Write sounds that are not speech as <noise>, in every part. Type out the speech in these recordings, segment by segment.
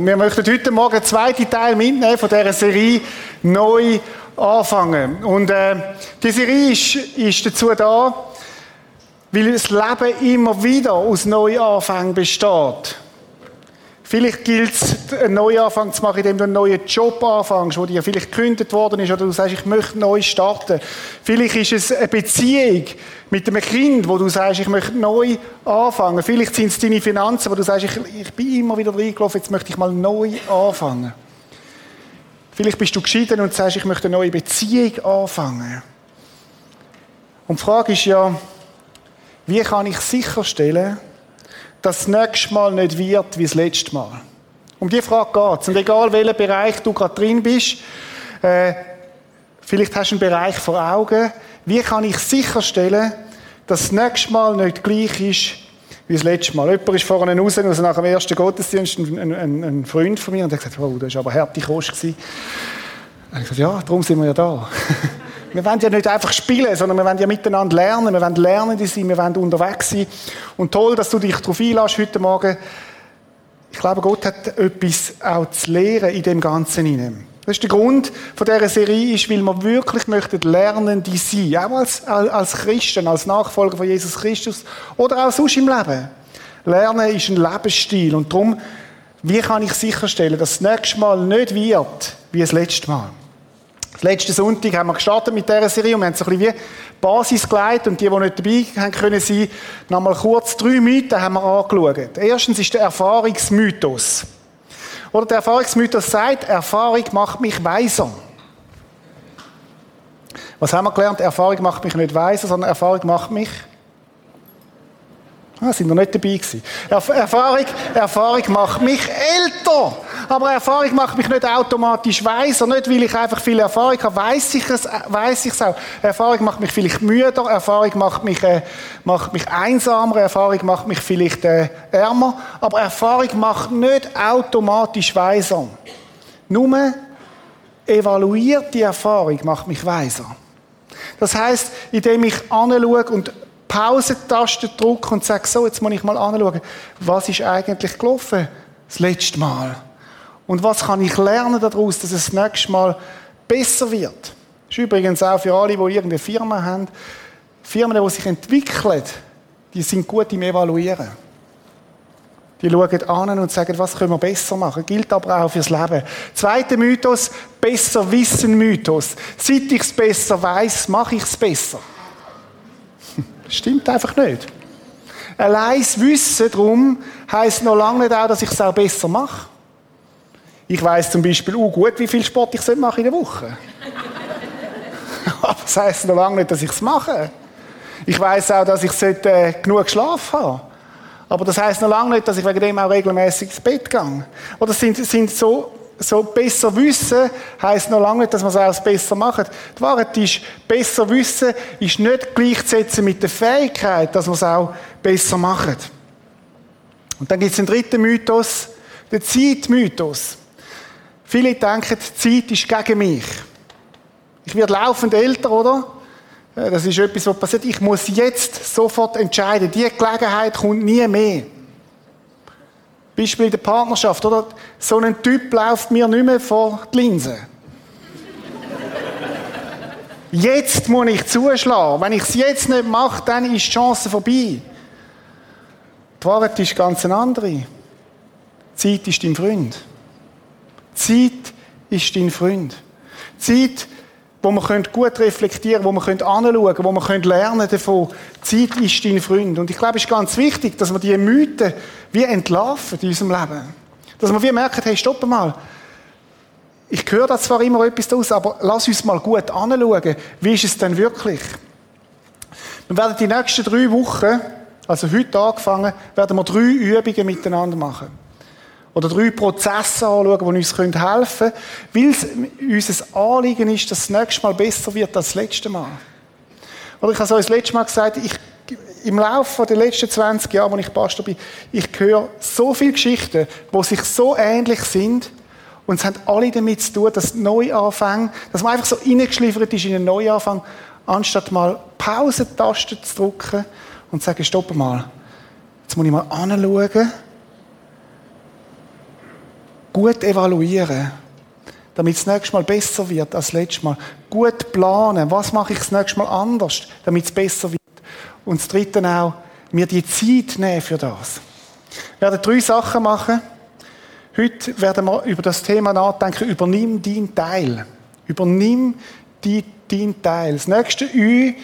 Wir möchten heute Morgen den zweiten Teil mitnehmen von dieser Serie neu anfangen. Und äh, die Serie ist, ist dazu da, weil das Leben immer wieder aus Neuanfängen besteht. Vielleicht gilt es, einen Neuanfang zu machen, indem du einen neuen Job anfängst, wo dir vielleicht gekündigt worden ist, oder du sagst, ich möchte neu starten. Vielleicht ist es eine Beziehung mit einem Kind, wo du sagst, ich möchte neu anfangen. Vielleicht sind es deine Finanzen, wo du sagst, ich, ich bin immer wieder reingelaufen, jetzt möchte ich mal neu anfangen. Vielleicht bist du geschieden und sagst, ich möchte eine neue Beziehung anfangen. Und die Frage ist ja, wie kann ich sicherstellen, dass das nächste Mal nicht wird wie das letzte Mal. Um die Frage geht es. Und egal, welchen Bereich du gerade drin bist, äh, vielleicht hast du einen Bereich vor Augen, wie kann ich sicherstellen, dass das nächste Mal nicht gleich ist wie das letzte Mal. Jemand ist vorhin raus, also nach dem ersten Gottesdienst, ein, ein, ein Freund von mir, und hat gesagt, oh, das war aber harte Kost. Und ich gesagt, ja, darum sind wir ja da. <laughs> Wir wollen ja nicht einfach spielen, sondern wir wollen ja miteinander lernen. Wir wollen Lernende sein, wir wollen unterwegs sein. Und toll, dass du dich darauf einlässt heute Morgen. Ich glaube, Gott hat etwas auch zu lehren in dem Ganzen hinein. Das ist der Grund von dieser Serie, ist, weil wir wirklich möchten Lernende sein. Auch als, als Christen, als Nachfolger von Jesus Christus oder auch sonst im Leben. Lernen ist ein Lebensstil. Und darum, wie kann ich sicherstellen, dass das nächste Mal nicht wird wie das letzte Mal? Letzten Sonntag haben wir gestartet mit dieser Serie und wir haben so ein bisschen wie Basis geleitet und die, die nicht dabei haben können sein, nochmal kurz drei Mythen haben wir angeschaut. Erstens ist der Erfahrungsmythos. Oder der Erfahrungsmythos sagt, Erfahrung macht mich weiser. Was haben wir gelernt? Erfahrung macht mich nicht weiser, sondern Erfahrung macht mich Ah, sind wir nicht dabei gewesen. Erfahrung, Erfahrung macht mich älter. Aber Erfahrung macht mich nicht automatisch weiser. Nicht, weil ich einfach viel Erfahrung habe, weiß ich es, weiß ich es auch. Erfahrung macht mich vielleicht müder. Erfahrung macht mich, äh, macht mich einsamer. Erfahrung macht mich vielleicht äh, ärmer. Aber Erfahrung macht nicht automatisch weiser. Nur evaluierte Erfahrung macht mich weiser. Das heißt, indem ich anschaue und Pausentaste drücke und sage, so, jetzt muss ich mal anschauen, was ist eigentlich gelaufen das letzte Mal? Und was kann ich lernen daraus, dass es das nächste Mal besser wird? Das ist übrigens auch für alle, die irgendeine Firma haben. Firmen, die sich entwickeln, die sind gut im Evaluieren. Die schauen an und sagen, was können wir besser machen. Gilt aber auch fürs Leben. Zweiter Mythos, besser wissen Mythos. Seit ich es besser weiß, mache ich es besser. <laughs> Stimmt einfach nicht. Allein das Wissen darum heisst noch lange nicht auch, dass ich es auch besser mache. Ich weiß zum Beispiel auch gut, wie viel Sport ich mache in der Woche. Aber das heisst noch lange nicht, dass ich es mache. Ich weiß auch, dass ich äh, genug Schlaf habe. Aber das heisst noch lange nicht, dass ich wegen dem auch regelmäßig ins Bett gehe. Oder sind, sind so so besser wissen heisst noch lange nicht, dass man es auch besser macht. Die Wahrheit ist, besser wissen ist nicht gleichzusetzen mit der Fähigkeit, dass man es auch besser macht. Und dann gibt es den dritten Mythos, den Zeitmythos. Viele denken, die Zeit ist gegen mich. Ich werde laufend älter, oder? Das ist etwas, was passiert. Ich muss jetzt sofort entscheiden. Die Gelegenheit kommt nie mehr. Beispiel in der Partnerschaft, oder? So ein Typ läuft mir nicht mehr vor die Linse. Jetzt muss ich zuschlagen. Wenn ich es jetzt nicht mache, dann ist die Chance vorbei. Die Wahrheit ist ganz eine andere. Zeit ist dein Freund. Zeit ist dein Freund. Zeit wo man gut reflektieren wo man anschauen wo man lernen davon. Zeit ist dein Freund. Und ich glaube, es ist ganz wichtig, dass wir diese Mythen wie entlarven in unserem Leben. Dass wir wie merken, hey, stopp mal. Ich höre da zwar immer etwas aus, aber lass uns mal gut anschauen. Wie ist es denn wirklich? Wir werden die nächsten drei Wochen, also heute angefangen, werden wir drei Übungen miteinander machen oder drei Prozesse anschauen, die uns helfen können, weil es unser Anliegen ist, dass das nächste Mal besser wird als das letzte Mal. Oder ich habe so das letzte Mal gesagt, ich, im Laufe der letzten 20 Jahre, als ich Pastor bin, ich höre so viele Geschichten, die sich so ähnlich sind, und es haben alle damit zu tun, dass Neuanfang, dass man einfach so reingeschliffert ist in einen Neuanfang, anstatt mal Pausentaste zu drücken und zu sagen, stopp mal, jetzt muss ich mal anschauen, Gut evaluieren, damit es das nächste Mal besser wird als das letzte Mal. Gut planen, was mache ich das nächste Mal anders, damit es besser wird. Und das Dritte auch, mir die Zeit nehmen für das. Wir werden drei Sachen machen. Heute werden wir über das Thema nachdenken, übernimm deinen Teil. Übernimm deinen Teil. Das nächste Ü,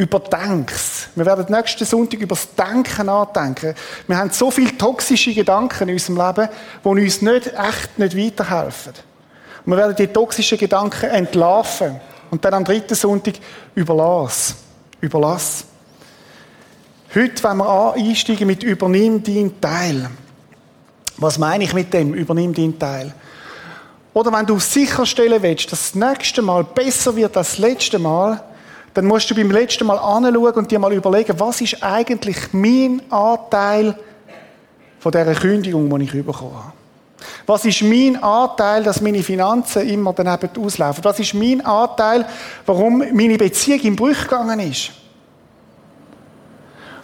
überdenk's. Wir werden nächsten Sonntag über das Denken nachdenken. Wir haben so viele toxische Gedanken in unserem Leben, die uns nicht, echt nicht weiterhelfen. Wir werden die toxischen Gedanken entlarven. Und dann am dritten Sonntag überlass. Überlass. Heute wollen wir einsteigen mit Übernimm deinen Teil. Was meine ich mit dem? Übernimm deinen Teil. Oder wenn du sicherstellen willst, dass das nächste Mal besser wird als das letzte Mal, dann musst du beim letzten Mal anschauen und dir mal überlegen, was ist eigentlich mein Anteil von dieser Kündigung, die ich bekommen habe. Was ist mein Anteil, dass meine Finanzen immer daneben auslaufen? Was ist mein Anteil, warum meine Beziehung im Bruch gegangen ist?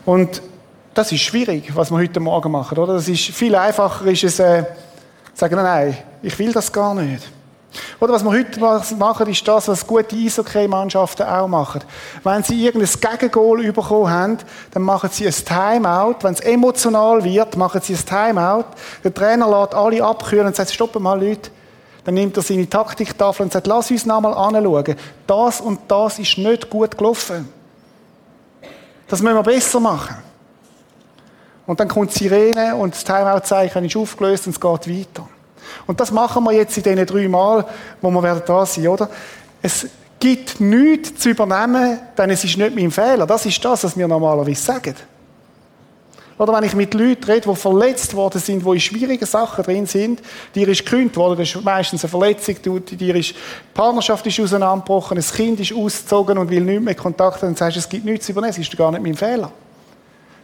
Und das ist schwierig, was wir heute Morgen machen, oder? Das ist viel einfacher, ist es, äh, sagen, nein, ich will das gar nicht. Oder was wir heute machen, ist das, was gute Eishockey-Mannschaften auch machen. Wenn sie irgendein Gegengol bekommen haben, dann machen sie ein Timeout. Wenn es emotional wird, machen sie ein Timeout. Der Trainer lässt alle abkühlen und sagt, stopp mal, Leute. Dann nimmt er seine Taktiktafel und sagt, lass uns nochmal anschauen. Das und das ist nicht gut gelaufen. Das müssen wir besser machen. Und dann kommt die Sirene und das Timeout-Zeichen ist aufgelöst und es geht weiter. Und das machen wir jetzt in diesen drei Mal, wo wir werden da sein, oder? Es gibt nichts zu übernehmen, denn es ist nicht mein Fehler. Das ist das, was wir normalerweise sagen. Oder wenn ich mit Leuten rede, die verletzt worden sind, die in schwierigen Sachen drin sind, dir ist gekündigt worden, das ist meistens eine Verletzung, dir ist, die Partnerschaft ist auseinandergebrochen, ein Kind ist ausgezogen und will nicht mehr Kontakt haben, dann sagst du, es gibt nichts zu übernehmen, es ist gar nicht mein Fehler.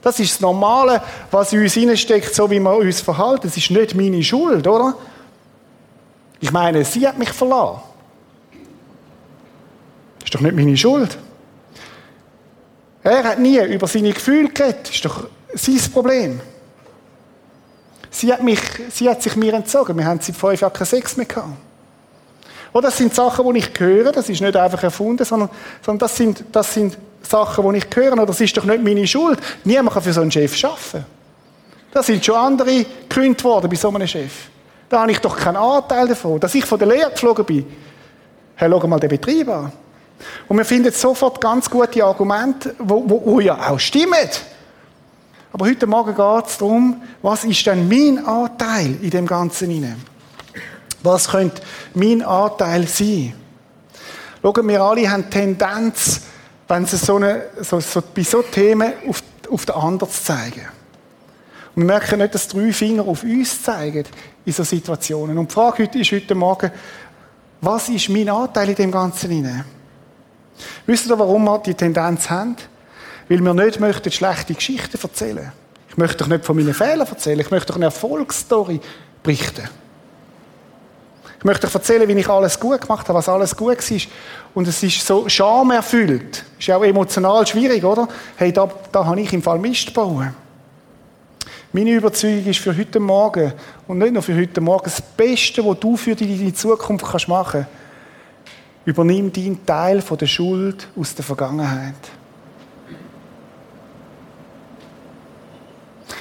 Das ist das Normale, was in uns hineinsteckt, so wie wir uns verhalten. Es ist nicht meine Schuld, oder? Ich meine, sie hat mich verlassen. Das ist doch nicht meine Schuld. Er hat nie über seine Gefühle geredet. Das ist doch sein Problem. Sie hat, mich, sie hat sich mir entzogen. Wir haben seit fünf Jahren keinen Sex mehr gehabt. Oder das sind Sachen, die ich höre. Das ist nicht einfach erfunden, sondern, sondern das, sind, das sind Sachen, die ich höre. Oder das ist doch nicht meine Schuld. Niemand kann für so einen Chef arbeiten. Da sind schon andere gekündigt worden bei so einem Chef. Da habe ich doch keinen Anteil davon. Dass ich von der Lehre geflogen bin. Herr, schau mal den Betrieb an. Und wir finden sofort ganz gute Argumente, wo, wo, wo ja auch stimmen. Aber heute Morgen geht es darum, was ist denn mein Anteil in dem Ganzen hinein? Was könnte mein Anteil sein? Schauen, wir alle haben Tendenz, wenn sie so, eine, so, so bei so Themen auf, auf den anderen zeigen. Und wir merken nicht, dass drei Finger auf uns zeigen in so Situationen. Und die Frage heute ist heute Morgen, was ist mein Anteil in dem Ganzen hinein? Wisst ihr, warum wir die Tendenz haben? Weil wir nicht möchten schlechte Geschichten erzählen. Ich möchte doch nicht von meinen Fehlern erzählen. Ich möchte doch eine Erfolgsstory berichten. Ich möchte euch erzählen, wie ich alles gut gemacht habe, was alles gut war. Und es ist so schamerfüllt. Ist ja auch emotional schwierig, oder? Hey, da, da habe ich im Fall Mist gebaut. Meine Überzeugung ist für heute Morgen und nicht nur für heute Morgen das Beste, was du für deine Zukunft kannst machen kannst. Übernimm deinen Teil von der Schuld aus der Vergangenheit.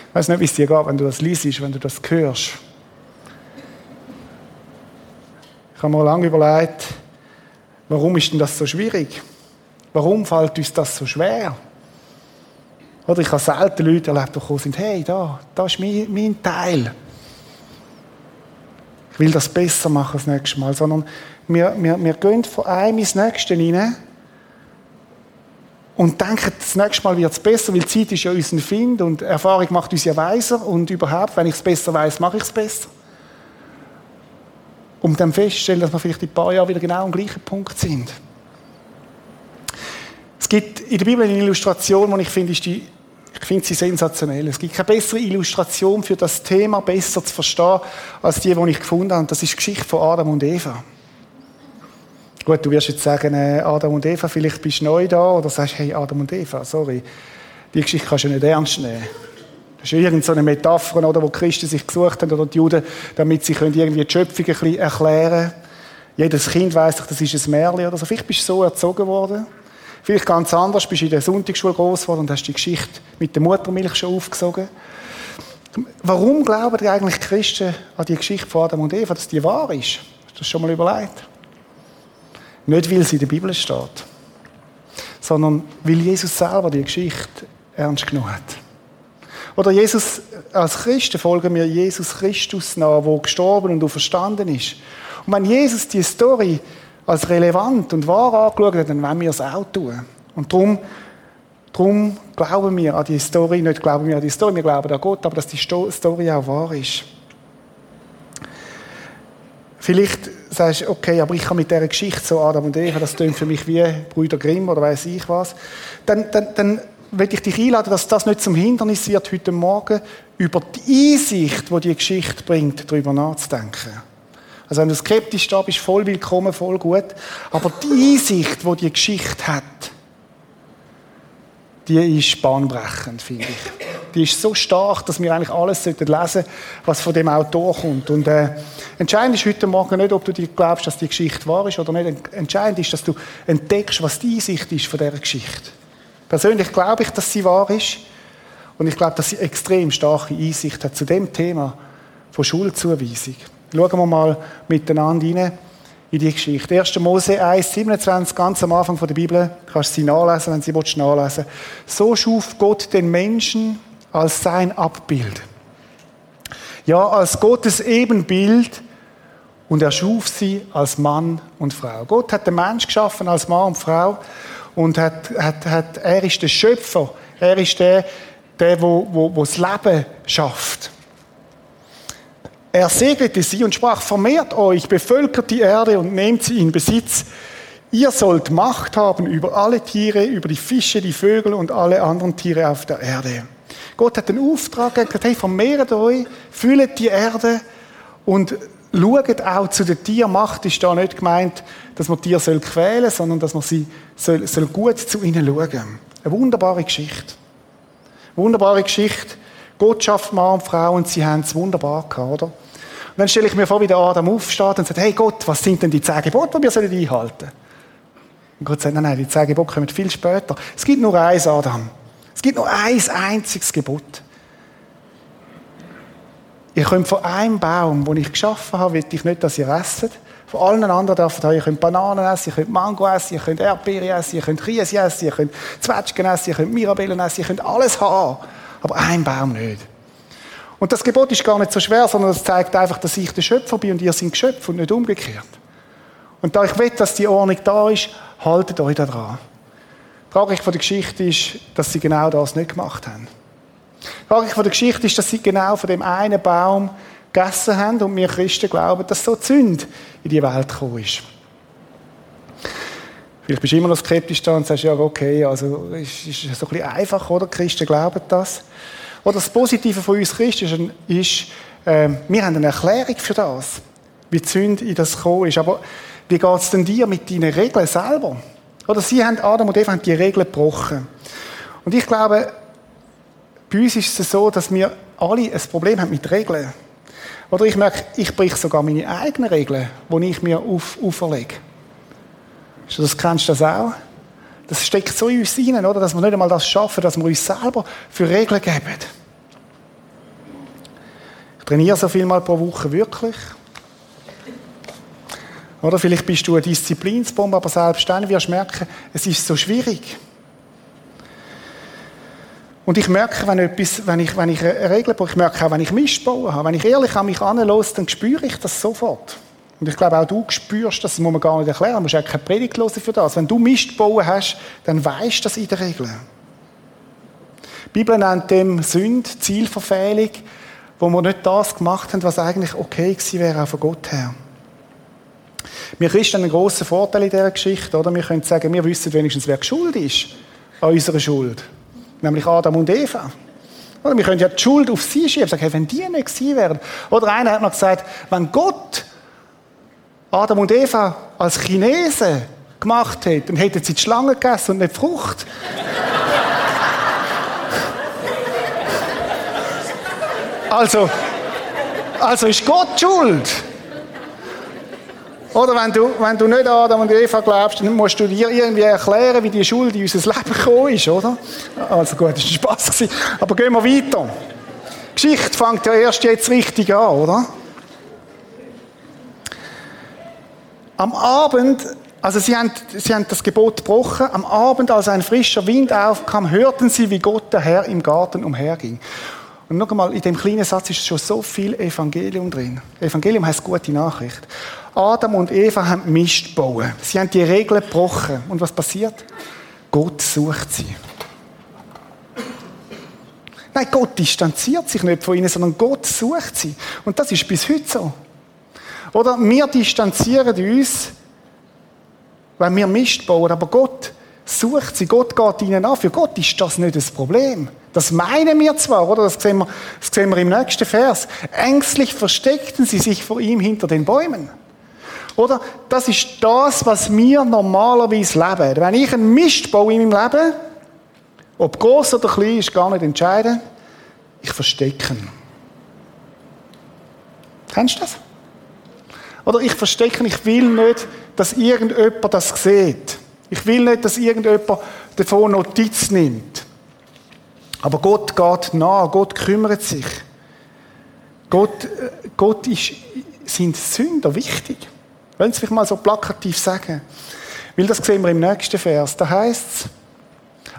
Ich weiß nicht, wie es dir geht, wenn du das liest, wenn du das hörst. Ich habe mir lange überlegt, warum ist denn das so schwierig? Warum fällt uns das so schwer? Oder ich habe selten Leute erlebt, die gekommen sind, hey, da, da ist mein, mein Teil. Ich will das besser machen das nächste Mal. Sondern wir, wir, wir gehen von einem ins nächste hinein und denken, das nächste Mal wird es besser, weil Zeit ist ja unser Find und Erfahrung macht uns ja weiser und überhaupt, wenn ich es besser weiß, mache ich es besser. Um dann festzustellen, dass wir vielleicht in ein paar Jahren wieder genau am gleichen Punkt sind. Es gibt in der Bibel eine Illustration, die ich finde, ist die, ich finde sie sensationell. Es gibt keine bessere Illustration für das Thema besser zu verstehen, als die, die ich gefunden habe. Das ist die Geschichte von Adam und Eva. Gut, du wirst jetzt sagen, äh, Adam und Eva, vielleicht bist du neu da oder sagst, hey, Adam und Eva, sorry, die Geschichte kannst du nicht ernst nehmen. Das ist irgendeine Metapher, oder, wo die Christen sich gesucht haben, oder die Juden, damit sie können irgendwie die Schöpfung ein bisschen erklären können. Jedes Kind weiss doch, das ist ein Märchen oder so. Vielleicht bist du so erzogen worden. Vielleicht ganz anders, bist du in der Sonntagsschule groß geworden und hast die Geschichte mit der Muttermilch schon aufgesogen. Warum glauben die eigentlich Christen an die Geschichte von Adam und Eva, dass die wahr ist? Hast du das schon mal überlegt? Nicht, weil sie in der Bibel steht, sondern weil Jesus selber die Geschichte ernst genommen hat. Oder Jesus, als Christen folgen wir Jesus Christus nach, der gestorben und verstanden ist. Und wenn Jesus die Story als relevant und wahr angeschaut hat, dann wollen wir es auch tun. Und darum, darum glauben wir an die Story, nicht glauben wir an die Story, wir glauben an Gott, aber dass die Story auch wahr ist. Vielleicht sagst du, okay, aber ich kann mit dieser Geschichte so Adam und Eva, das klingt für mich wie Brüder Grimm oder weiß ich was. Dann, dann, dann will ich dich einladen, dass das nicht zum Hindernis wird, heute Morgen über die Einsicht, die die Geschichte bringt, darüber nachzudenken. Also wenn du skeptisch da bist, voll willkommen, voll gut. Aber die Einsicht, die die Geschichte hat, die ist bahnbrechend, finde ich. Die ist so stark, dass wir eigentlich alles lesen sollten, was von dem Autor kommt. Und äh, entscheidend ist heute Morgen nicht, ob du dir glaubst, dass die Geschichte wahr ist oder nicht. Entscheidend ist, dass du entdeckst, was die Einsicht ist von dieser Geschichte. Persönlich glaube ich, dass sie wahr ist. Und ich glaube, dass sie extrem starke Einsicht hat zu dem Thema von Schuldzuweisung. Schauen wir mal miteinander rein in die Geschichte. 1. Mose 1, 27, ganz am Anfang der Bibel, kannst du sie nachlesen, wenn sie willst, nachlesen. So schuf Gott den Menschen als sein Abbild. Ja, als Gottes Ebenbild und er schuf sie als Mann und Frau. Gott hat den Mensch geschaffen als Mann und Frau und hat, hat, hat, er ist der Schöpfer. Er ist der, der wo, wo, wo das Leben schafft. Er segnete sie und sprach, vermehrt euch, bevölkert die Erde und nehmt sie in Besitz. Ihr sollt Macht haben über alle Tiere, über die Fische, die Vögel und alle anderen Tiere auf der Erde. Gott hat den Auftrag gesagt, hey, vermehrt euch, füllt die Erde und schaut auch zu den Tieren. Macht ist da nicht gemeint, dass man Tiere soll quälen soll, sondern dass man sie soll, soll gut zu ihnen schauen. Eine wunderbare Geschichte. Wunderbare Geschichte. Gott schafft Mann und Frau und sie haben es wunderbar gehabt, oder? Und dann stelle ich mir vor, wie der Adam aufsteht und sagt, hey Gott, was sind denn die zehn Gebote, die wir sollen einhalten Und Gott sagt, nein, nein, die zehn Gebote kommen viel später. Es gibt nur eins, Adam. Es gibt nur ein einziges Gebot. Ihr könnt von einem Baum, den ich geschaffen habe, will ich nicht, dass ihr esset. Von allen anderen dürft ihr, ihr könnt Bananen essen, ihr könnt Mango essen, ihr könnt Erdbeere essen, ihr könnt Kies essen, ihr könnt Zwetschgen essen, ihr könnt Mirabellen essen, ihr könnt alles haben. Aber ein Baum nicht. Und das Gebot ist gar nicht so schwer, sondern es zeigt einfach, dass ich der Schöpfer bin und ihr seid Geschöpf und nicht umgekehrt. Und da ich will, dass die Ordnung da ist, haltet euch da dran. Tragik von der Geschichte ist, dass sie genau das nicht gemacht haben. Tragik von der Geschichte ist, dass sie genau von dem einen Baum gegessen haben und wir Christen glauben, dass so Zünd in die Welt gekommen ist. Vielleicht bist du immer noch skeptisch da und sagst, ja, okay, also ist, ist so ein bisschen einfach, oder? Christen glauben das. Oder das Positive von uns Christen ist, äh, wir haben eine Erklärung für das, wie die Sünde in das gekommen ist. Aber wie geht es denn dir mit deinen Regeln selber? Oder sie haben, Adam und Eva haben die Regeln gebrochen. Und ich glaube, bei uns ist es so, dass wir alle ein Problem haben mit Regeln. Oder ich merke, ich brich sogar meine eigenen Regeln, die ich mir auf, auferlege. Das kennst du das auch? Das steckt so in uns hinein, oder? Dass wir nicht einmal das schaffen, dass wir uns selber für Regeln geben. Ich trainiere so viel mal pro Woche wirklich. Oder vielleicht bist du eine Disziplinsbombe, aber selbst dann wirst du merken, es ist so schwierig. Und ich merke, wenn, etwas, wenn, ich, wenn ich eine Regel baue, ich merke auch, wenn ich Mist habe, wenn ich ehrlich an mich anlasse, dann spüre ich das sofort. Und ich glaube, auch du spürst das, das muss man gar nicht erklären, du musst auch keine Predigt hören für das. Wenn du Mist bauen hast, dann weißt du das in der Regel. Die Bibel nennt dem Sünd, Zielverfehlung, wo wir nicht das gemacht haben, was eigentlich okay gewesen wäre, auch von Gott her. Wir Christen haben einen grossen Vorteil in dieser Geschichte, oder? Wir können sagen, wir wissen wenigstens, wer schuld ist an unserer Schuld nämlich Adam und Eva. Oder wir können ja die Schuld auf sie schieben, sagen, hey, wenn die nicht gewesen wären. Oder einer hat noch gesagt, wenn Gott Adam und Eva als Chinesen gemacht hätte, dann hätten sie die Schlange gegessen und nicht die Frucht. Also, also ist Gott schuld. Oder wenn du, wenn du nicht an Adam und Eva glaubst, dann musst du dir irgendwie erklären, wie die Schuld in unser Leben gekommen ist, oder? Also gut, das war Spaß. Aber gehen wir weiter. Die Geschichte fängt ja erst jetzt richtig an, oder? Am Abend, also sie haben, sie haben das Gebot gebrochen, am Abend, als ein frischer Wind aufkam, hörten sie, wie Gott der Herr im Garten umherging. Und noch einmal, in dem kleinen Satz ist schon so viel Evangelium drin. Evangelium heißt gute Nachricht. Adam und Eva haben Mist gebaut. Sie haben die Regeln gebrochen. Und was passiert? Gott sucht sie. Nein, Gott distanziert sich nicht von ihnen, sondern Gott sucht sie. Und das ist bis heute so. Oder wir distanzieren uns, wenn wir Mist bauen, aber Gott sucht sie, Gott geht ihnen an. Für Gott ist das nicht das Problem. Das meinen wir zwar, oder? Das sehen wir, das sehen wir im nächsten Vers. Ängstlich versteckten sie sich vor ihm hinter den Bäumen. Oder? Das ist das, was wir normalerweise leben. Wenn ich einen Mist baue in meinem Leben, ob groß oder klein, ist gar nicht entscheidend. Ich verstecke ihn. Kennst du das? Oder ich verstecke, ich will nicht, dass irgendjemand das sieht. Ich will nicht, dass irgendjemand davon Notiz nimmt. Aber Gott geht nah, Gott kümmert sich. Gott, äh, Gott ist, sind Sünder wichtig. Wollen Sie mich mal so plakativ sagen? Weil das sehen wir im nächsten Vers. Da heißt es,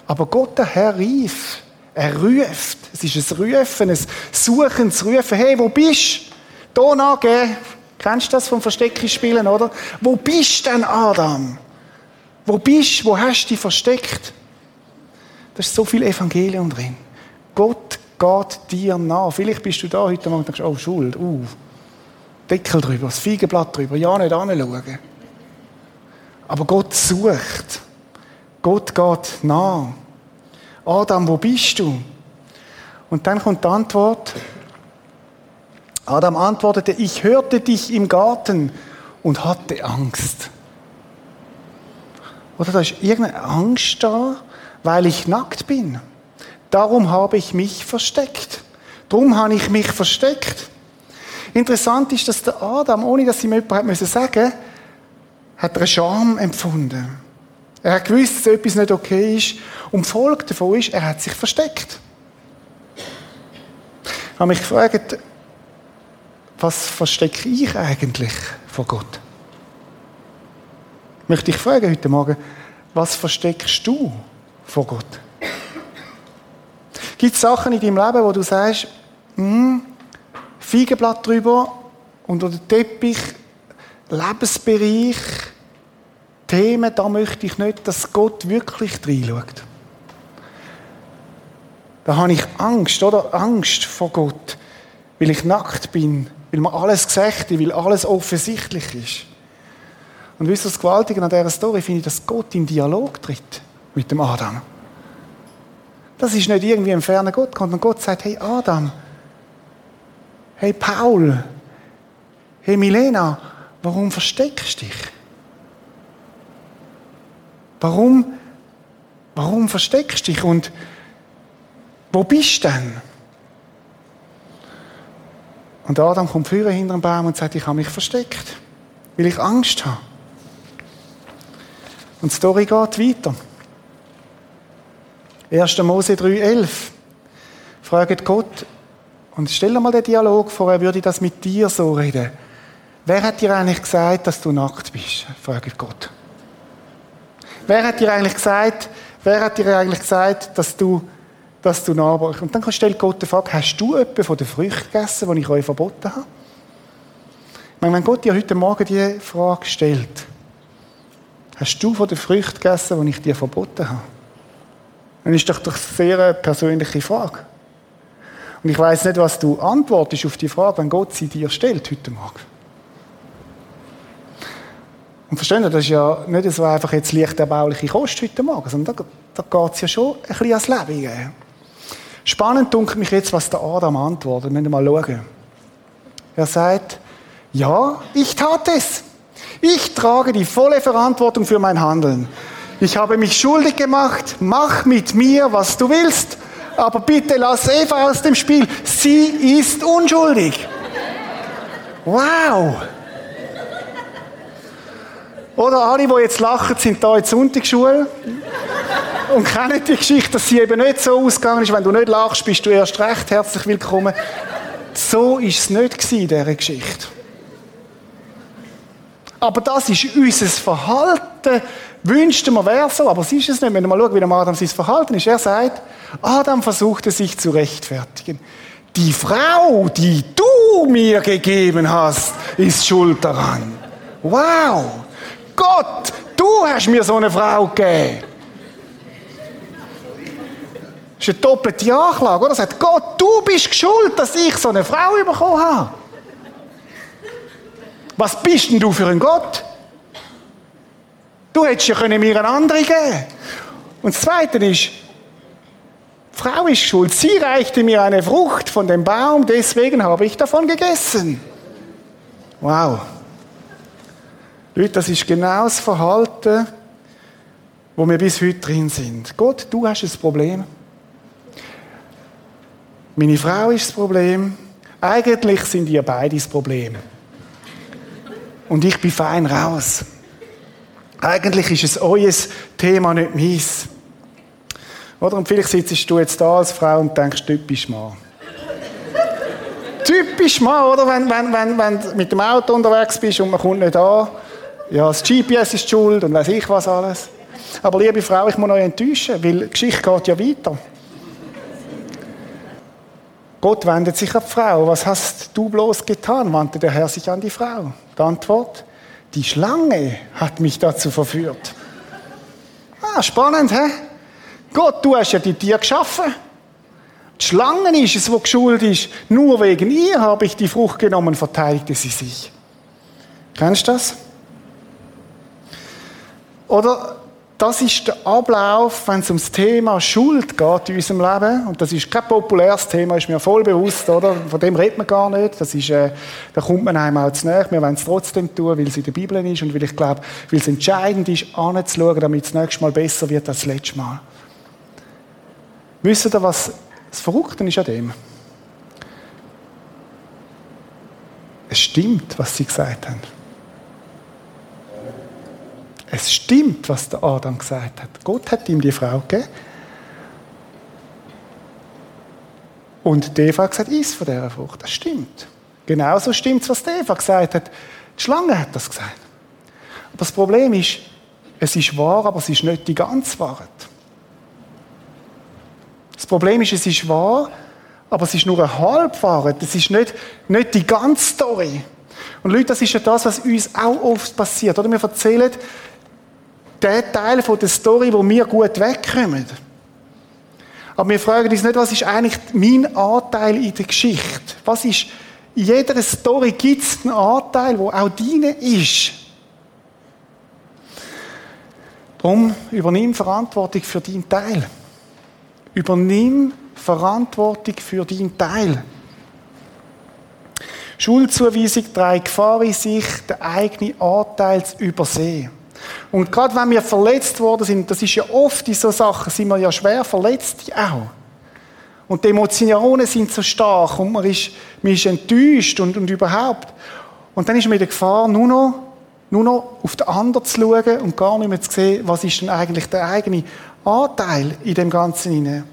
aber Gott, der Herr, rief. Er ruft. Es ist ein Rufen, ein Suchen, ein Rufen. Hey, wo bist du? Hier nachgehen. Kennst du das vom Verstecken spielen, oder? Wo bist denn, Adam? Wo bist du? Wo hast du dich versteckt? Da ist so viel Evangelium drin. Gott geht dir nach. Vielleicht bist du da heute Morgen und denkst, oh, Schuld, uh, Deckel drüber, das Feigenblatt drüber, ja nicht anschauen. Aber Gott sucht. Gott geht nach. Adam, wo bist du? Und dann kommt die Antwort. Adam antwortete, ich hörte dich im Garten und hatte Angst. Oder da ist irgendeine Angst da, weil ich nackt bin. Darum habe ich mich versteckt. Darum habe ich mich versteckt. Interessant ist, dass der Adam, ohne dass ihm jemand hat sagen musste, hat eine Scham empfunden. Er hat gewusst, dass etwas nicht okay ist. Und die Folge davon ist, er hat sich versteckt. Ich habe mich gefragt, was verstecke ich eigentlich vor Gott? Möchte ich fragen heute Morgen, was versteckst du vor Gott? Gibt es Sachen in deinem Leben, wo du sagst, hm, Feigenblatt drüber, unter den Teppich, Lebensbereich, Themen, da möchte ich nicht, dass Gott wirklich reinschaut. Da habe ich Angst, oder? Angst vor Gott, weil ich nackt bin, weil mir alles gesagt ist, weil alles offensichtlich ist. Und wisst ihr, das Gewaltige an dieser Story finde ich, dass Gott in Dialog tritt mit dem Adam. Das ist nicht irgendwie ein ferner Gott, sondern Gott sagt, hey Adam, hey Paul, hey Milena, warum versteckst du dich? Warum, warum versteckst du dich und wo bist du denn? Und Adam kommt früher hinter dem Baum und sagt, ich habe mich versteckt, weil ich Angst habe. Und die Story geht weiter. 1. Mose 3,11 fragt Gott, und stell dir mal den Dialog vor, er würde das mit dir so reden. Wer hat dir eigentlich gesagt, dass du nackt bist? fragt Gott. Wer hat dir eigentlich gesagt, wer hat dir eigentlich gesagt, dass du, dass du nachbrachst? Und dann stellt Gott die Frage, hast du etwas von den Früchten gegessen, die ich euch verboten habe? Ich meine, wenn Gott dir heute Morgen diese Frage stellt, hast du von den Früchten gegessen, die ich dir verboten habe? Dann ist doch eine sehr persönliche Frage. Und ich weiß nicht, was du antwortest auf die Frage, wenn Gott sie dir stellt heute Morgen. Und verstehen Sie, das ist ja nicht so einfach jetzt leicht erbauliche Kost heute Morgen, sondern da, da geht es ja schon ein bisschen ans Leben. Spannend dunkelt mich jetzt, was der Adam antwortet. Wir müssen mal schauen. Er sagt, ja, ich tat es. Ich trage die volle Verantwortung für mein Handeln. Ich habe mich schuldig gemacht. Mach mit mir, was du willst. Aber bitte lass Eva aus dem Spiel. Sie ist unschuldig. Wow. Oder alle, die jetzt lachen, sind da in der Sonntagsschule und kennen die Geschichte, dass sie eben nicht so ausgegangen ist. Wenn du nicht lachst, bist du erst recht herzlich willkommen. So ist es nicht in dieser Geschichte. Aber das ist unser Verhalten. Wünschten wir, wäre so, aber es ist es nicht. Wenn wir mal schauen, wie Adam sein Verhalten ist. Er sagt, Adam versuchte sich zu rechtfertigen. Die Frau, die du mir gegeben hast, ist schuld daran. Wow! Gott, du hast mir so eine Frau gegeben. Das ist eine doppelte Anklage, oder? Er sagt, Gott, du bist schuld, dass ich so eine Frau bekommen habe. Was bist denn du für ein Gott? Du hättest ja können mir eine andere geben. Und das Zweite ist, die Frau ist schuld. Sie reichte mir eine Frucht von dem Baum, deswegen habe ich davon gegessen. Wow. Leute, das ist genau das Verhalten, wo wir bis heute drin sind. Gott, du hast ein Problem. Meine Frau ist das Problem. Eigentlich sind ihr beide das Problem. Und ich bin fein raus. Eigentlich ist es euer Thema, nicht meins. Oder? Und vielleicht sitzt du jetzt da als Frau und denkst, typisch Mann. typisch Mann, oder? Wenn, wenn, wenn, wenn du mit dem Auto unterwegs bist und man kommt nicht an. Ja, das GPS ist schuld und weiß ich was alles. Aber liebe Frau, ich muss euch enttäuschen, weil die Geschichte geht ja weiter. Gott wendet sich an die Frau. Was hast du bloß getan? wandte der Herr sich an die Frau. Die Antwort, die Schlange hat mich dazu verführt. Ah, spannend, hä? Gott, du hast ja die Tiere geschaffen. Die Schlange ist es, wo geschuld ist. Nur wegen ihr habe ich die Frucht genommen, verteidigte sie sich. Kennst du das? Oder das ist der Ablauf, wenn es ums Thema Schuld geht in unserem Leben. Und das ist kein populäres Thema, ist mir voll bewusst, oder? Von dem redet man gar nicht. Das ist, äh, da kommt man einem auch zu nahe. Wir wollen es trotzdem tun, weil es in der Bibel ist und weil ich glaube, weil es entscheidend ist, anzuschauen, damit es nächstes Mal besser wird als das letzte Mal. Wisst ihr, was das Verrückte ist an dem? Es stimmt, was sie gesagt haben. Es stimmt, was der Adam gesagt hat. Gott hat ihm die Frau gegeben. Und die Eva hat gesagt, iss von dieser Frucht. Das stimmt. Genauso stimmt es, was die Eva gesagt hat. Die Schlange hat das gesagt. Aber das Problem ist, es ist wahr, aber es ist nicht die ganze Wahrheit. Das Problem ist, es ist wahr, aber es ist nur eine Halbwahrheit. Es ist nicht, nicht die ganze Story. Und Leute, das ist ja das, was uns auch oft passiert. Oder wir erzählen der Teil von der Story, wo wir gut wegkommen. Aber wir fragen uns nicht, was ist eigentlich mein Anteil in der Geschichte? Was ist, in jeder Story gibt es einen Anteil, der auch deine ist. Darum übernimm Verantwortung für deinen Teil. Übernimm Verantwortung für deinen Teil. Schuldzuweisung trägt Gefahr in sich, den eigenen Anteil zu übersehen. Und gerade wenn wir verletzt worden sind, das ist ja oft in so Sachen, sind wir ja schwer verletzt auch. Und die Emotionen sind so stark und man ist, man ist enttäuscht und, und überhaupt. Und dann ist man in der Gefahr, nur noch, nur noch auf den anderen zu schauen und gar nicht mehr zu sehen, was ist denn eigentlich der eigene Anteil in dem Ganzen hinein.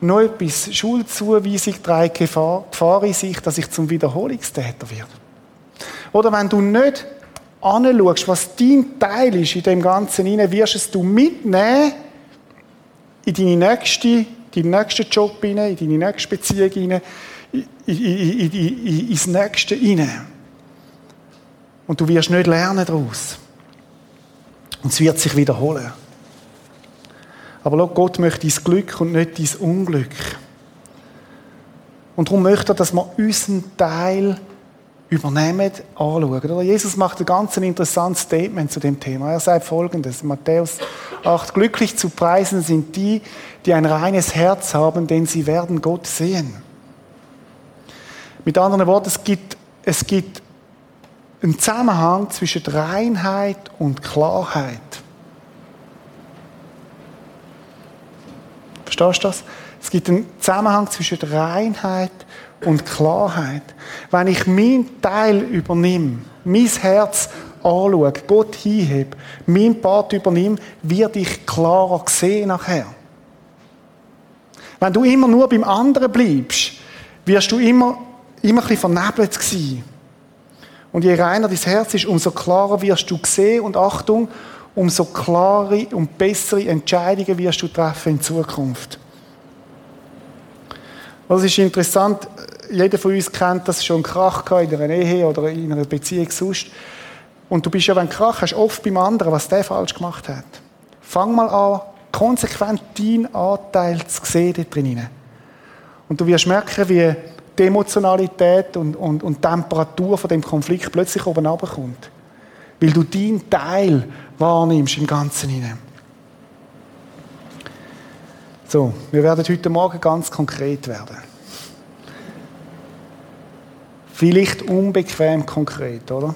Noch etwas, Schuldzuweisung trägt Gefahr, Gefahr in sich, dass ich zum Wiederholungstäter werde. Oder wenn du nicht anschaust, was dein Teil ist in dem Ganzen hinein, wirst es du mitnehmen in deine nächste, deinen nächsten Job hinein, in deine nächste Beziehung hinein, in, in, in, ins Nächste hinein. Und du wirst nicht lernen daraus. Und es wird sich wiederholen. Aber Gott möchte dein Glück und nicht dein Unglück. Und darum möchte er, dass wir unseren Teil übernehmen, anschauen. Jesus macht ein ganz interessantes Statement zu dem Thema. Er sagt folgendes, Matthäus 8, glücklich zu preisen sind die, die ein reines Herz haben, denn sie werden Gott sehen. Mit anderen Worten, es gibt, es gibt einen Zusammenhang zwischen Reinheit und Klarheit. Verstehst Verstehst du das? Es gibt einen Zusammenhang zwischen Reinheit und Klarheit. Wenn ich meinen Teil übernehme, mein Herz anschaue, Gott hinhebe, mein Part übernehme, wird ich klarer sehen nachher. Wenn du immer nur beim anderen bleibst, wirst du immer, immer ein bisschen vernebelt sein. Und je reiner dein Herz ist, umso klarer wirst du sehen und Achtung, umso klare und bessere Entscheidungen wirst du treffen in Zukunft. Das ist interessant. Jeder von uns kennt das schon Krach in einer Ehe oder in einer Beziehung sonst. Und du bist ja, wenn du Krach hast, oft beim anderen, was der falsch gemacht hat. Fang mal an, konsequent deinen Anteil zu sehen da drinnen. Und du wirst merken, wie die Emotionalität und, und, und Temperatur von dem Konflikt plötzlich oben runterkommt. Weil du deinen Teil wahrnimmst im Ganzen hinein. So, wir werden heute Morgen ganz konkret werden. Vielleicht unbequem konkret, oder?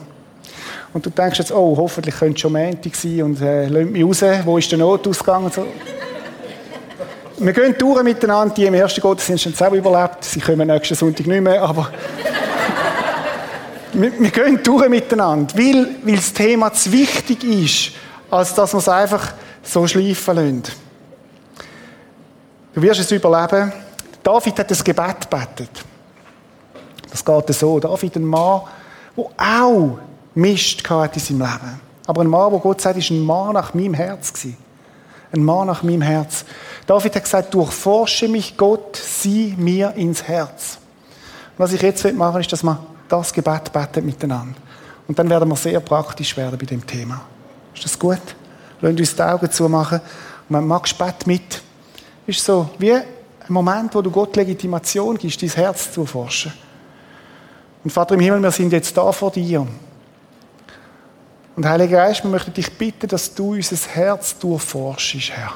Und du denkst jetzt, oh, hoffentlich könnte es schon Montag sein und äh, lass mich raus, wo ist der Notausgang und so. Wir gehen durch miteinander, die im ersten Gottesdienst haben selber überlebt, sie kommen nächsten Sonntag nicht mehr, aber <laughs> wir, gehen durch miteinander, weil, weil das Thema zu wichtig ist, als dass wir es einfach so schleifen lassen. Du wirst es überleben. David hat das Gebet gebetet. Das geht so. David, ein Mann, der auch Mist hatte in seinem Leben. Aber ein Mann, wo Gott sagt, ist ein Mann nach meinem Herz. Ein Mann nach meinem Herz. David hat gesagt, durchforsche mich Gott, sieh mir ins Herz. was ich jetzt machen will, ist, dass wir das Gebet beten miteinander. Und dann werden wir sehr praktisch werden bei dem Thema. Ist das gut? Lass uns die Augen zumachen. Und wenn magst, bet mit. Ist so wie ein Moment, wo du Gott Legitimation gibst, dein Herz zu erforschen. Und Vater im Himmel, wir sind jetzt da vor dir. Und Heiliger Geist, wir möchten dich bitten, dass du unser Herz durchforschst, Herr.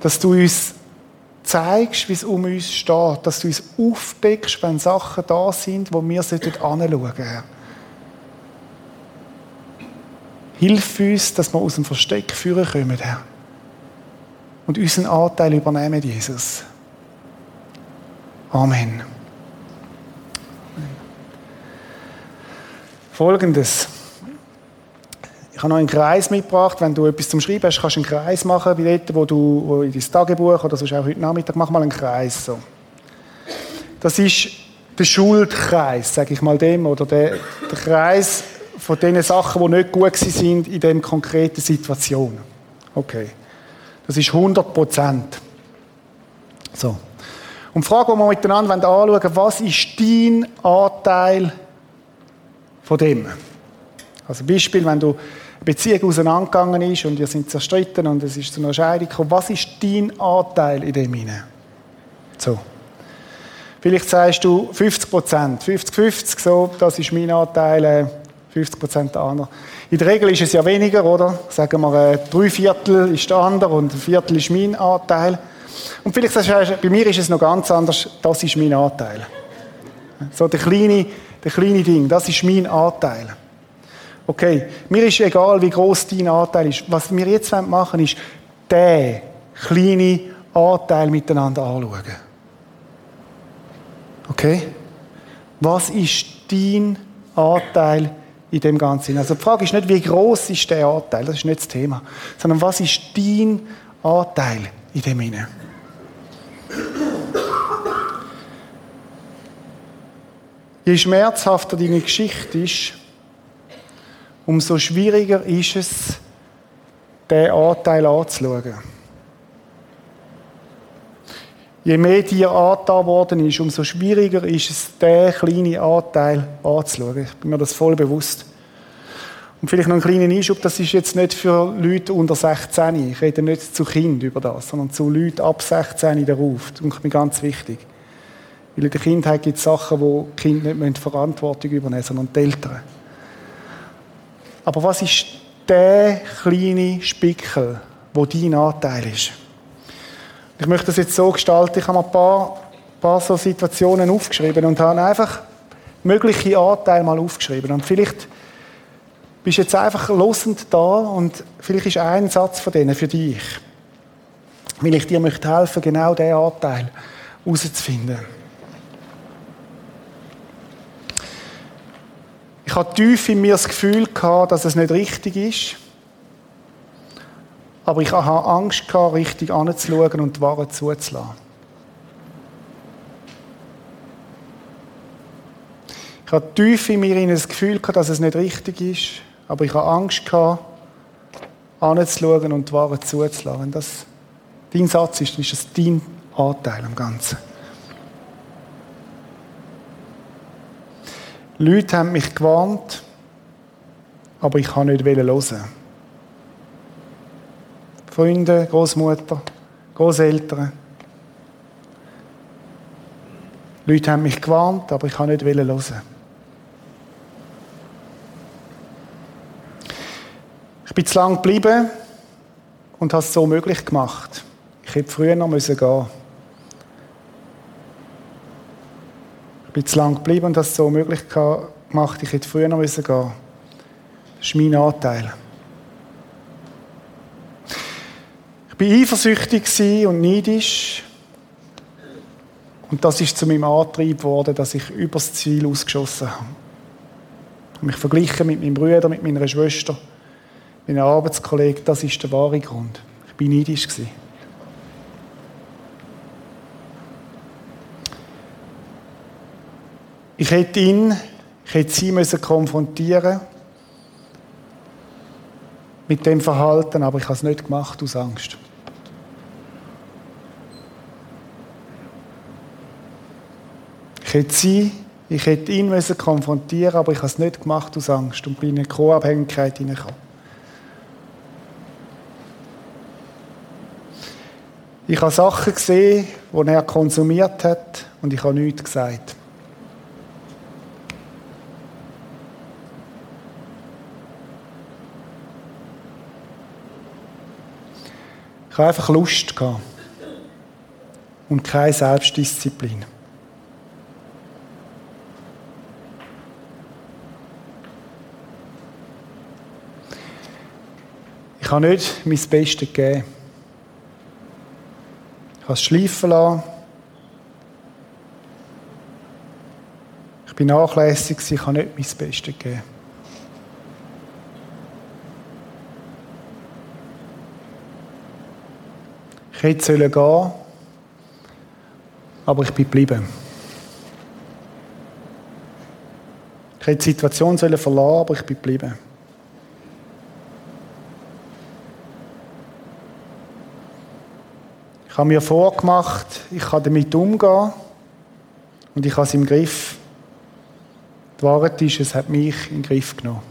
Dass du uns zeigst, wie es um uns steht, dass du uns aufdeckst, wenn Sachen da sind, wo wir anschauen sollten, Herr. Hilf uns, dass wir aus dem Versteck führen können, Herr. Und unseren Anteil übernehmen, Jesus. Amen. Folgendes. Ich habe noch einen Kreis mitgebracht. Wenn du etwas zum Schreiben hast, kannst du einen Kreis machen, wie dort, wo du wo in dein Tagebuch oder sonst auch heute Nachmittag, mach mal einen Kreis. So. Das ist der Schuldkreis, sage ich mal dem, oder der, der Kreis von den Sachen, die nicht gut sind in dieser konkreten Situation. Okay. Das ist 100 Prozent. So. Und die Frage, die wir miteinander anschauen wollen, was ist dein Anteil von dem. Also Beispiel, wenn du eine Beziehung auseinandergegangen ist und ihr sind zerstritten und es ist zu einer Scheidung gekommen, was ist dein Anteil in dem hinein? So. Vielleicht sagst du 50 Prozent, 50-50, so, das ist mein Anteil, 50 äh, Prozent der andere. In der Regel ist es ja weniger, oder? Sagen wir, äh, drei Viertel ist der andere und ein Viertel ist mein Anteil. Und vielleicht sagst du, bei mir ist es noch ganz anders, das ist mein Anteil. So der kleine der kleine Ding, das ist mein Anteil. Okay, mir ist egal, wie groß dein Anteil ist. Was wir jetzt machen ist, den kleinen Anteil miteinander anschauen. Okay? Was ist dein Anteil in dem Ganzen? Also die Frage ist nicht, wie groß ist der Anteil, das ist nicht das Thema, sondern was ist dein Anteil in dem Hinein? Je schmerzhafter deine Geschichte ist, umso schwieriger ist es, diesen Anteil anzuschauen. Je mehr dir angetan worden ist, umso schwieriger ist es, diesen kleinen Anteil anzuschauen. Ich bin mir das voll bewusst. Und vielleicht noch einen kleinen Einschub, das ist jetzt nicht für Leute unter 16. Ich rede nicht zu Kind über das, sondern zu Leuten ab 16 darauf. Das ist mir ganz wichtig. Weil in der Kindheit gibt es Sachen, wo die Kinder nicht Verantwortung übernehmen müssen, sondern die Eltern. Aber was ist der kleine Spickel, wo dein Anteil ist? Ich möchte das jetzt so gestalten, ich habe ein paar, paar so Situationen aufgeschrieben und habe einfach mögliche Anteile mal aufgeschrieben. Und vielleicht bist jetzt einfach losend da und vielleicht ist ein Satz von denen für dich. Weil ich dir möchte helfen, genau diesen Anteil herauszufinden. Ich hatte tief in mir das Gefühl dass es nicht richtig ist. Aber ich hatte Angst richtig anzuschauen und die Wahrheit zuzulassen. Ich hatte tief in mir das Gefühl dass es nicht richtig ist. Aber ich hatte Angst gehabt, anzuschauen und die Wahrheit zuzulassen. Wenn das dein Satz ist, dann ist das dein Anteil am Ganzen. Leute haben mich gewarnt, aber ich kann nicht hören. Freunde, Großmutter, Großeltern. Leute haben mich gewarnt, aber ich kann nicht hören. Bin zu lang geblieben und habe es so möglich gemacht. Ich hätte früher noch gehen müssen Ich bin zu lang geblieben und habe es so möglich gemacht. Ich hätte früher noch gehen müssen Das ist mein Anteil. Ich war eifersüchtig und neidisch. Und das ist zu meinem Antrieb geworden, dass ich übers Ziel ausgeschossen habe. Ich habe mich verglichen mit meinem Bruder, mit meiner Schwester meinen Arbeitskollegen, das ist der wahre Grund. Ich bin neidisch. Ich hätte ihn, ich hätte sie müssen konfrontieren mit dem Verhalten, aber ich habe es nicht gemacht aus Angst. Ich hätte sie, ich hätte ihn müssen konfrontieren, aber ich habe es nicht gemacht aus Angst und bin in eine Co-Abhängigkeit hineingekommen. Ich habe Sachen gesehen, die er konsumiert hat und ich habe nichts gesagt. Ich habe einfach Lust gehabt und keine Selbstdisziplin. Ich habe nicht mein Bestes gegeben habe es schleifen lassen. Ich bin nachlässig, ich habe nicht mein Bestes gegeben. Ich hätte gehen aber ich bin geblieben. Ich hätte die Situation verlassen aber ich bin geblieben. Habe mir vorgemacht, ich kann damit umgehen und ich habe es im Griff. Die Wahrheit ist, es hat mich in den Griff genommen.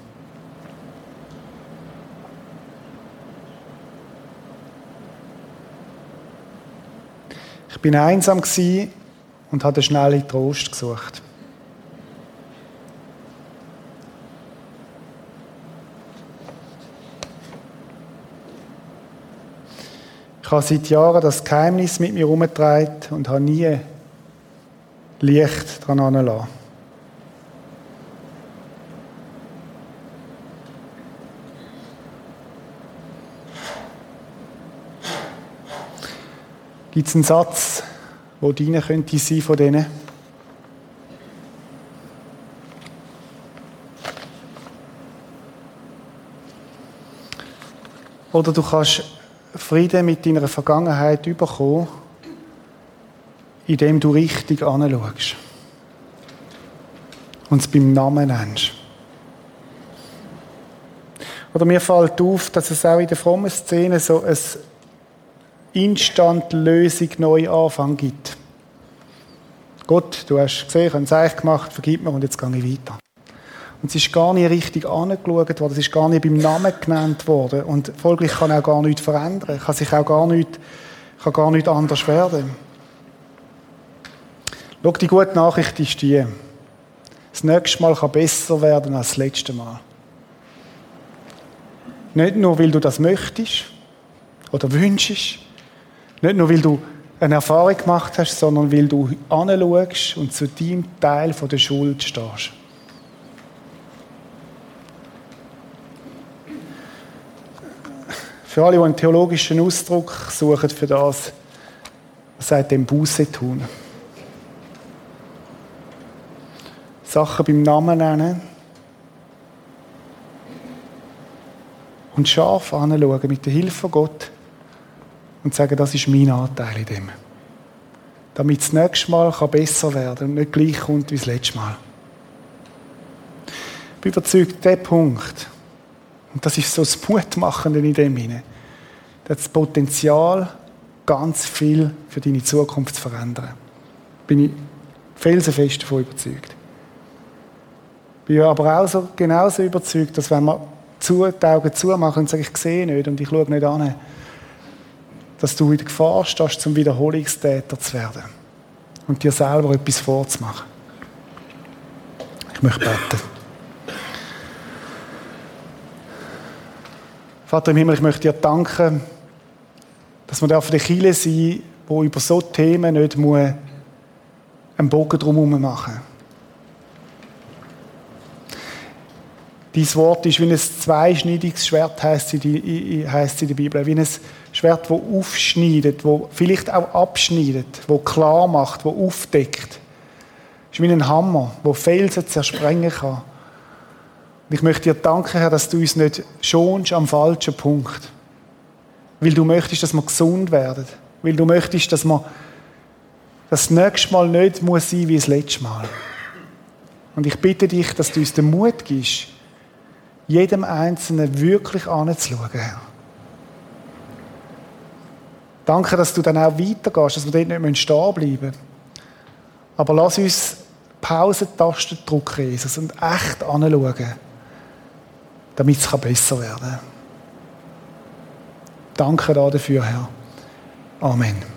Ich bin einsam und hatte schnelle Trost gesucht. Ich habe seit Jahren das Geheimnis mit mir herumgetragen und habe nie Licht dran herangelassen. Gibt es einen Satz, wo deine könnte sein von denen? Oder du kannst Frieden mit deiner Vergangenheit bekommen, indem du richtig anschaust und es beim Namen nennst. Oder mir fällt auf, dass es auch in der frommen Szene so ein Instant-Lösung neu Anfang gibt. Gott, du hast gesehen, ich habe Zeichen gemacht, vergib mir und jetzt gehe ich weiter. Und es ist gar nicht richtig angeschaut worden, es ist gar nicht beim Namen genannt worden. Und folglich kann auch gar nichts verändern, kann sich auch gar nicht, kann gar nicht anders werden. Schau, die gute Nachricht ist die. Das nächste Mal kann besser werden als das letzte Mal. Nicht nur, weil du das möchtest oder wünschst, nicht nur, weil du eine Erfahrung gemacht hast, sondern weil du anschaust und zu deinem Teil der Schuld stehst. Für alle, die einen theologischen Ausdruck suchen für das, sagt dem Buße tun? Sachen beim Namen nennen und scharf anschauen mit der Hilfe von Gott und sagen, das ist mein Anteil in dem. Damit das nächste Mal besser werden kann und nicht gleich kommt wie das letzte Mal. Ich bin überzeugt, der Punkt, und das ist so das Mutmachende in dem hinein, das Potenzial, ganz viel für deine Zukunft zu verändern. Bin ich felsenfest davon überzeugt. Bin aber auch so, genauso überzeugt, dass wenn wir zu, die Augen zumachen und sagen, ich sehe nicht und ich schaue nicht an, dass du in der Gefahr stehst, zum Wiederholungstäter zu werden und dir selber etwas vorzumachen. Ich möchte beten. Vater im Himmel, ich möchte dir danken, dass wir für die Kirche sein wo über so Themen nicht muss einen Bogen drumherum machen. Dein Wort ist wie ein zweischneidiges Schwert, heisst es in, der Bibel. Wie ein Schwert, das aufschneidet, das vielleicht auch abschneidet, das klar macht, das aufdeckt. Es ist wie ein Hammer, der Felsen zersprengen kann. Und ich möchte dir danken, Herr, dass du uns nicht schonst am falschen Punkt. Weil du möchtest, dass wir gesund werden. Weil du möchtest, dass wir das nächste Mal nicht muss sein wie das letzte Mal. Und ich bitte dich, dass du uns den Mut gibst, jedem Einzelnen wirklich anzuschauen, Herr. Danke, dass du dann auch weitergehst, dass wir dort nicht stehen bleiben Aber lass uns Pausentasten drücken, Jesus, und echt anschauen, damit es besser werden kann. Danke dafür, Herr. Amen.